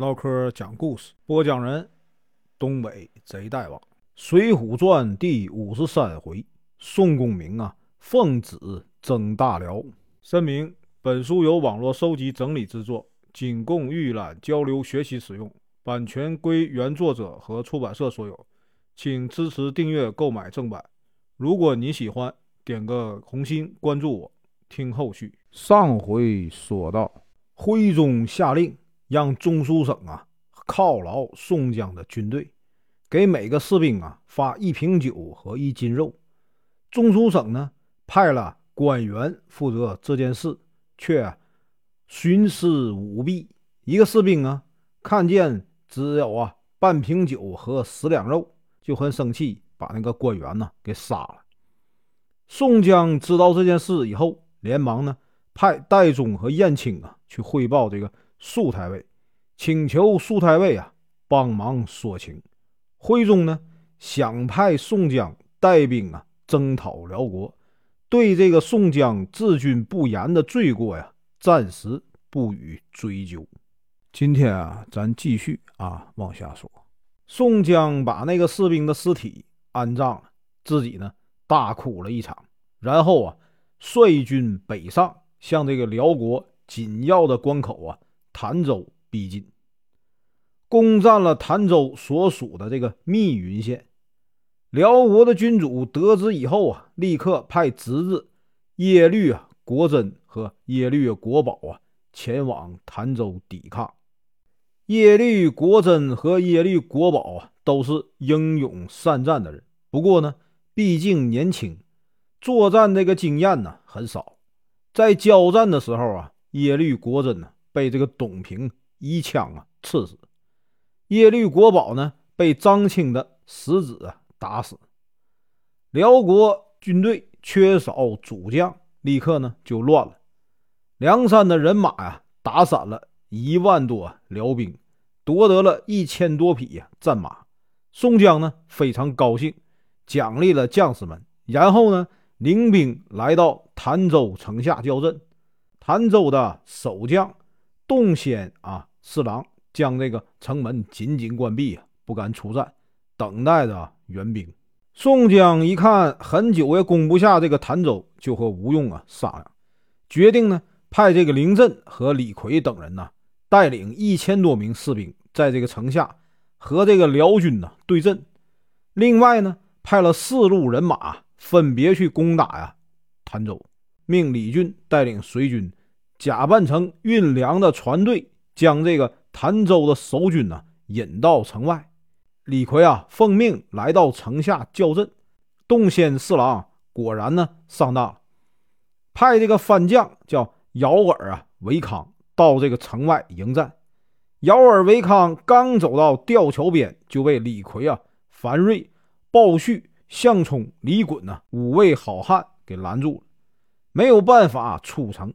唠嗑讲故事，播讲人：东北贼大王，《水浒传》第五十三回，宋公明啊，奉旨征大辽。声明：本书由网络收集整理制作，仅供预览、交流、学习使用，版权归原作者和出版社所有，请支持订阅、购买正版。如果你喜欢，点个红心，关注我，听后续。上回说到，徽宗下令让中书省啊犒劳宋江的军队，给每个士兵啊发一瓶酒和一斤肉。中书省呢派了官员负责这件事，却徇私舞弊。一个士兵啊看见只有啊半瓶酒和十两肉，就很生气，把那个官员呢给杀了。宋江知道这件事以后，连忙呢派戴宗和燕青啊去汇报这个苏太尉，请求苏太尉啊帮忙说情。徽宗呢想派宋江带兵啊征讨辽国，对这个宋江治军不严的罪过呀，暂时不予追究。今天啊，咱继续啊往下说。宋江把那个士兵的尸体安葬了，自己呢。大哭了一场，然后啊，率军北上，向这个辽国紧要的关口啊潭州逼近，攻占了潭州所属的这个密云县。辽国的君主得知以后啊，立刻派侄子耶律啊国真和耶律国宝啊前往潭州抵抗。耶律国真和耶律国宝啊都是英勇善战的人，不过呢。毕竟年轻，作战这个经验呢很少。在交战的时候啊，耶律国真呢被这个董平一枪啊刺死，耶律国宝呢被张清的石子啊打死。辽国军队缺少主将，立刻呢就乱了。梁山的人马呀打散了一万多辽兵，夺得了一千多匹呀战马。宋江呢非常高兴。奖励了将士们，然后呢，领兵来到潭州城下交阵。潭州的守将洞仙啊四郎将这个城门紧紧关闭啊，不敢出战，等待着援兵。宋江一看很久也攻不下这个潭州，就和吴用啊商量，决定呢派这个林震和李逵等人呢带领一千多名士兵在这个城下和这个辽军呢对阵。另外呢。派了四路人马，分别去攻打呀潭州，命李俊带领随军，假扮成运粮的船队，将这个潭州的守军呢引到城外。李逵啊，奉命来到城下叫阵。洞仙四郎果然呢上当了，派这个番将叫姚耳啊维康到这个城外迎战。姚耳维康刚走到吊桥边，就被李逵啊樊瑞。鲍旭、项冲、李衮呢五位好汉给拦住了，没有办法出城。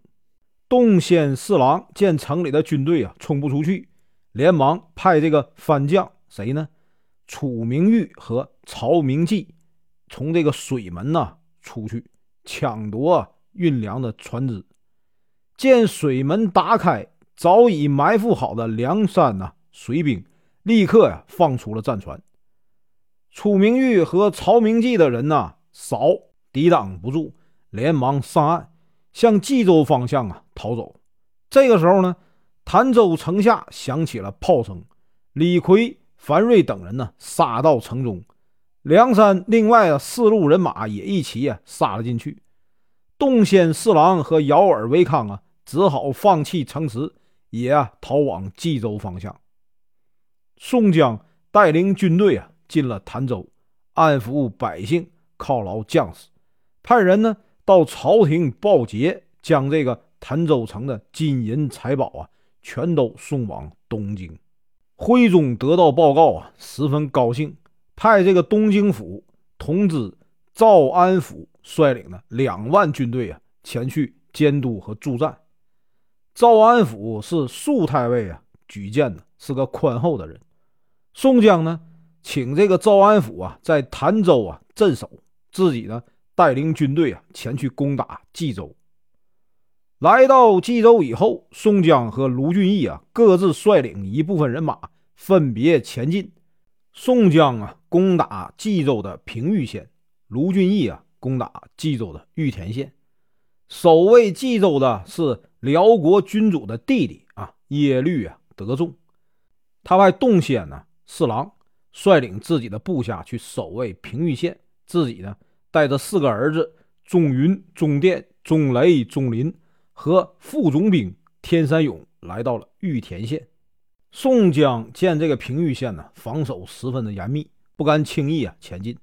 洞仙四郎见城里的军队啊冲不出去，连忙派这个番将谁呢？楚明玉和曹明济从这个水门呐出去抢夺运粮的船只。见水门打开，早已埋伏好的梁山呐水兵立刻呀放出了战船。楚明玉和曹明济的人呐，少抵挡不住，连忙上岸，向冀州方向啊逃走。这个时候呢，潭州城下响起了炮声，李逵、樊瑞等人呢杀到城中，梁山另外的四路人马也一起啊杀了进去。洞仙四郎和姚耳维康啊，只好放弃城池，也逃往冀州方向。宋江带领军队啊。进了潭州，安抚百姓，犒劳将士，派人呢到朝廷报捷，将这个潭州城的金银财宝啊，全都送往东京。徽宗得到报告啊，十分高兴，派这个东京府同知赵安抚率领了两万军队啊，前去监督和助战。赵安抚是肃太尉啊举荐的，是个宽厚的人。宋江呢？请这个赵安抚啊，在潭州啊镇守，自己呢带领军队啊前去攻打冀州。来到冀州以后，宋江和卢俊义啊各自率领一部分人马，分别前进。宋江啊攻打冀州的平舆县，卢俊义啊攻打冀州的玉田县。守卫冀州的是辽国君主的弟弟啊耶律啊德重，他派洞仙呢四郎率领自己的部下去守卫平舆县，自己呢带着四个儿子钟云、钟殿、钟雷、钟林和副总兵天山勇来到了玉田县。宋江见这个平玉县呢防守十分的严密，不敢轻易啊前进，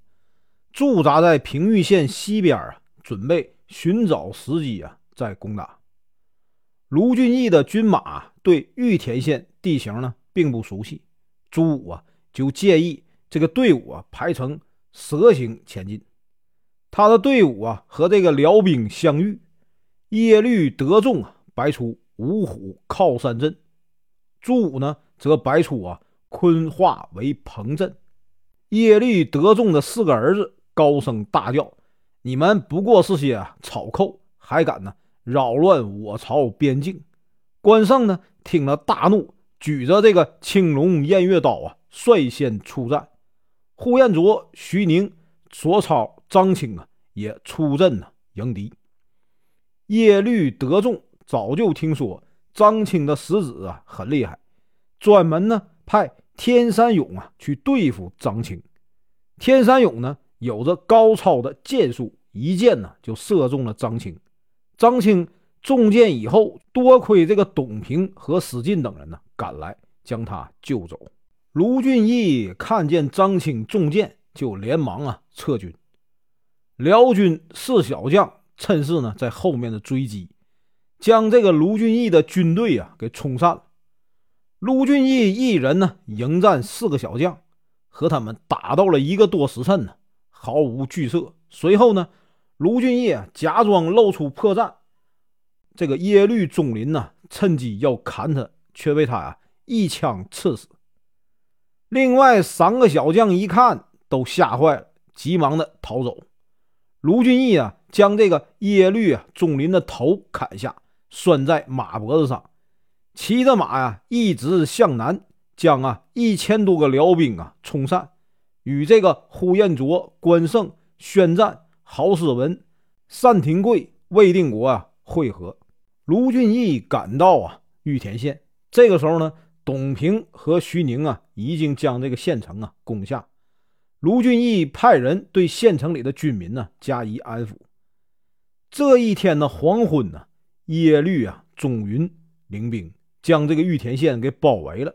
驻扎在平玉县西边啊，准备。寻找时机啊，再攻打。卢俊义的军马对玉田县地形呢并不熟悉，朱武啊就建议这个队伍啊排成蛇形前进。他的队伍啊和这个辽兵相遇，耶律德重啊摆出五虎靠山阵，朱武呢则摆出啊坤化为彭阵。耶律德重的四个儿子高声大叫。你们不过是些草寇，还敢呢扰乱我朝边境？关胜呢听了大怒，举着这个青龙偃月刀啊，率先出战。呼延灼、徐宁、左超、张青啊也出阵呢迎敌。耶律德重早就听说张青的食指啊很厉害，专门呢派天山勇啊去对付张青。天山勇呢？有着高超的箭术，一箭呢就射中了张青。张青中箭以后，多亏这个董平和史进等人呢赶来将他救走。卢俊义看见张青中箭，就连忙啊撤军。辽军四小将趁势呢在后面的追击，将这个卢俊义的军队啊给冲散了。卢俊义一人呢迎战四个小将，和他们打到了一个多时辰呢。毫无惧色。随后呢，卢俊义假装露出破绽，这个耶律钟林呢，趁机要砍他，却被他呀一枪刺死。另外三个小将一看，都吓坏了，急忙的逃走。卢俊义啊，将这个耶律啊钟林的头砍下，拴在马脖子上，骑着马呀，一直向南，将啊一千多个辽兵啊冲散。与这个呼延灼、关胜、宣战、郝思文、单廷贵、魏定国啊会合。卢俊义赶到啊玉田县，这个时候呢，董平和徐宁啊已经将这个县城啊攻下。卢俊义派人对县城里的军民呢加以安抚。这一天的黄昏呢，耶律啊钟云领兵将这个玉田县给包围了。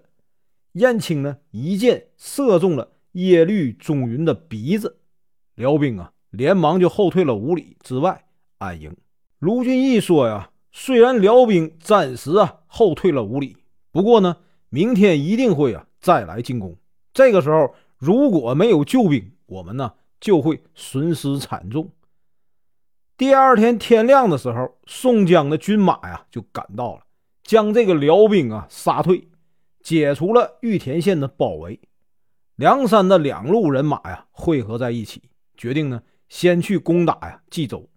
燕青呢一箭射中了。耶律钟云的鼻子，辽兵啊，连忙就后退了五里之外安营。卢俊义说呀：“虽然辽兵暂时啊后退了五里，不过呢，明天一定会啊再来进攻。这个时候如果没有救兵，我们呢就会损失惨重。”第二天天亮的时候，宋江的军马呀就赶到了，将这个辽兵啊杀退，解除了玉田县的包围。梁山的两路人马呀汇合在一起，决定呢先去攻打呀冀州。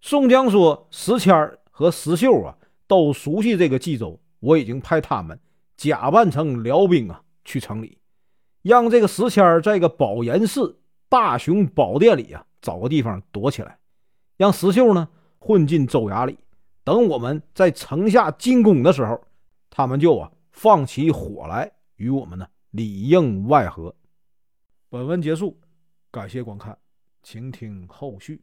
宋江说：“石谦和石秀啊都熟悉这个冀州，我已经派他们假扮成辽兵啊去城里，让这个石谦在这个宝岩寺大雄宝殿里啊找个地方躲起来，让石秀呢混进州衙里。等我们在城下进攻的时候，他们就啊放起火来与我们呢。”里应外合。本文结束，感谢观看，请听后续。